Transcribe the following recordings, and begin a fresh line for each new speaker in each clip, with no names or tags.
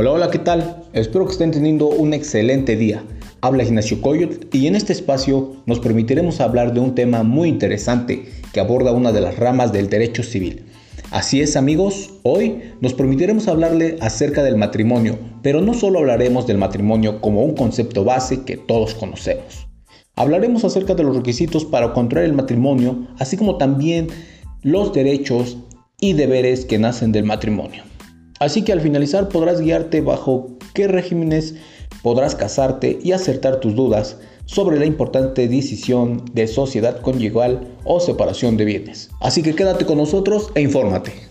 Hola, hola, ¿qué tal? Espero que estén teniendo un excelente día. Habla Ignacio Coyot y en este espacio nos permitiremos hablar de un tema muy interesante que aborda una de las ramas del derecho civil. Así es amigos, hoy nos permitiremos hablarle acerca del matrimonio, pero no solo hablaremos del matrimonio como un concepto base que todos conocemos. Hablaremos acerca de los requisitos para contraer el matrimonio, así como también los derechos y deberes que nacen del matrimonio. Así que al finalizar podrás guiarte bajo qué regímenes podrás casarte y acertar tus dudas sobre la importante decisión de sociedad conyugal o separación de bienes. Así que quédate con nosotros e infórmate.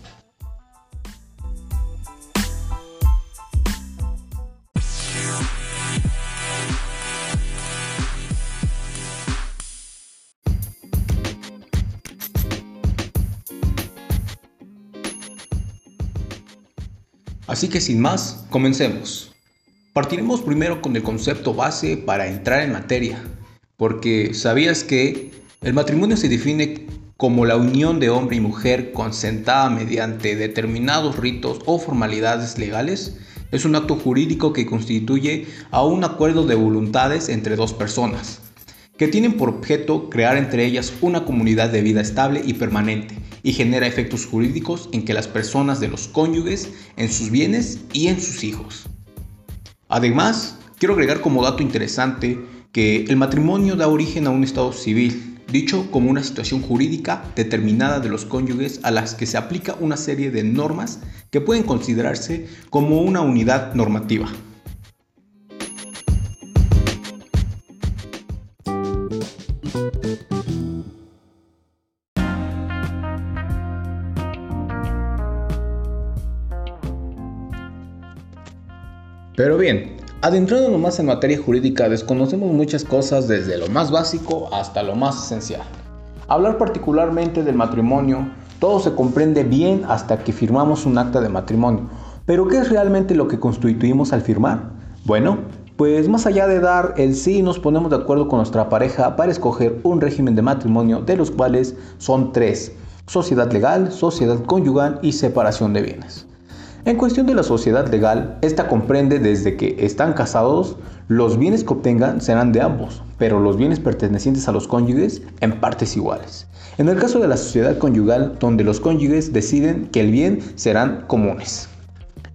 Así que sin más, comencemos. Partiremos primero con el concepto base para entrar en materia, porque ¿sabías que el matrimonio se define como la unión de hombre y mujer consentada mediante determinados ritos o formalidades legales? Es un acto jurídico que constituye a un acuerdo de voluntades entre dos personas, que tienen por objeto crear entre ellas una comunidad de vida estable y permanente, y genera efectos jurídicos en que las personas de los cónyuges, en sus bienes y en sus hijos. Además, quiero agregar como dato interesante que el matrimonio da origen a un estado civil, dicho como una situación jurídica determinada de los cónyuges a las que se aplica una serie de normas que pueden considerarse como una unidad normativa. Pero bien, adentrándonos más en materia jurídica, desconocemos muchas cosas desde lo más básico hasta lo más esencial. Hablar particularmente del matrimonio, todo se comprende bien hasta que firmamos un acta de matrimonio. Pero ¿qué es realmente lo que constituimos al firmar? Bueno, pues más allá de dar el sí, nos ponemos de acuerdo con nuestra pareja para escoger un régimen de matrimonio, de los cuales son tres. Sociedad legal, sociedad conyugal y separación de bienes. En cuestión de la sociedad legal, esta comprende desde que están casados, los bienes que obtengan serán de ambos, pero los bienes pertenecientes a los cónyuges en partes iguales. En el caso de la sociedad conyugal, donde los cónyuges deciden que el bien serán comunes.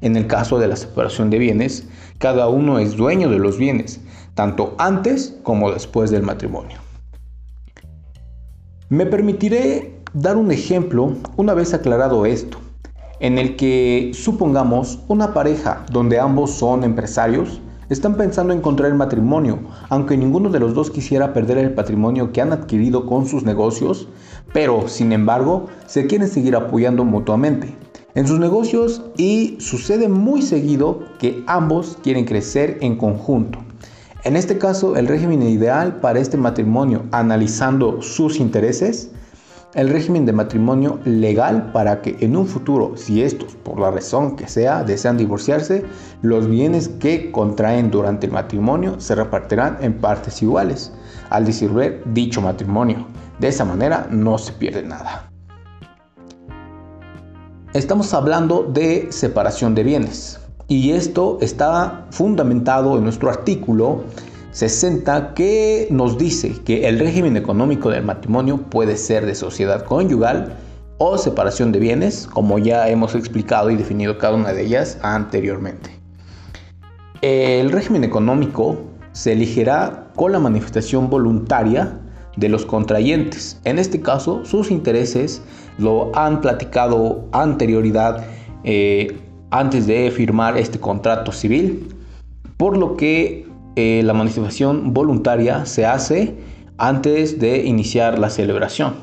En el caso de la separación de bienes, cada uno es dueño de los bienes, tanto antes como después del matrimonio. Me permitiré dar un ejemplo una vez aclarado esto en el que supongamos una pareja donde ambos son empresarios, están pensando en contraer matrimonio, aunque ninguno de los dos quisiera perder el patrimonio que han adquirido con sus negocios, pero sin embargo se quieren seguir apoyando mutuamente en sus negocios y sucede muy seguido que ambos quieren crecer en conjunto. En este caso, el régimen ideal para este matrimonio, analizando sus intereses, el régimen de matrimonio legal para que en un futuro, si estos, por la razón que sea, desean divorciarse, los bienes que contraen durante el matrimonio se repartirán en partes iguales al disolver dicho matrimonio. De esa manera no se pierde nada. Estamos hablando de separación de bienes y esto está fundamentado en nuestro artículo 60 que nos dice que el régimen económico del matrimonio puede ser de sociedad conyugal o separación de bienes, como ya hemos explicado y definido cada una de ellas anteriormente. El régimen económico se elegirá con la manifestación voluntaria de los contrayentes. En este caso, sus intereses lo han platicado anterioridad eh, antes de firmar este contrato civil, por lo que eh, la manifestación voluntaria se hace antes de iniciar la celebración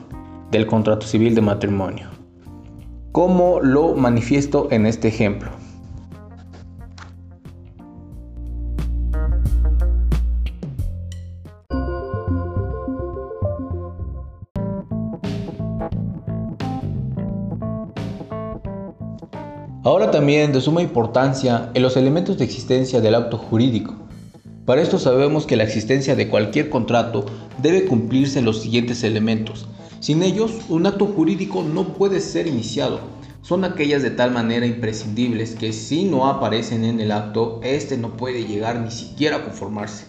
del contrato civil de matrimonio. ¿Cómo lo manifiesto en este ejemplo? Ahora también de suma importancia en los elementos de existencia del acto jurídico, para esto sabemos que la existencia de cualquier contrato debe cumplirse en los siguientes elementos. Sin ellos, un acto jurídico no puede ser iniciado, son aquellas de tal manera imprescindibles que si no aparecen en el acto, éste no puede llegar ni siquiera a conformarse.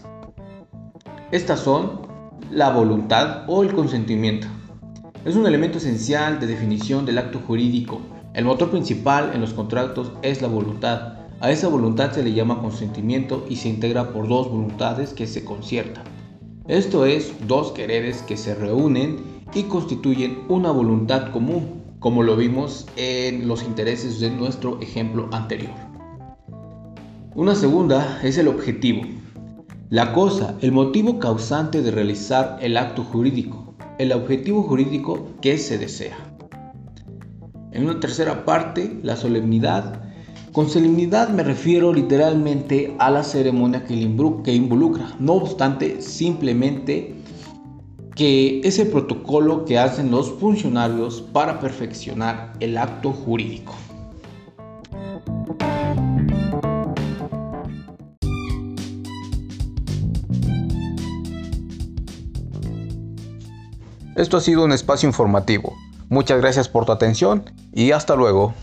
Estas son la voluntad o el consentimiento. Es un elemento esencial de definición del acto jurídico. El motor principal en los contratos es la voluntad. A esa voluntad se le llama consentimiento y se integra por dos voluntades que se conciertan. Esto es, dos quereres que se reúnen y constituyen una voluntad común, como lo vimos en los intereses de nuestro ejemplo anterior. Una segunda es el objetivo. La cosa, el motivo causante de realizar el acto jurídico el objetivo jurídico que se desea. En una tercera parte, la solemnidad. Con solemnidad me refiero literalmente a la ceremonia que involucra. No obstante, simplemente que es el protocolo que hacen los funcionarios para perfeccionar el acto jurídico. Esto ha sido un espacio informativo. Muchas gracias por tu atención y hasta luego.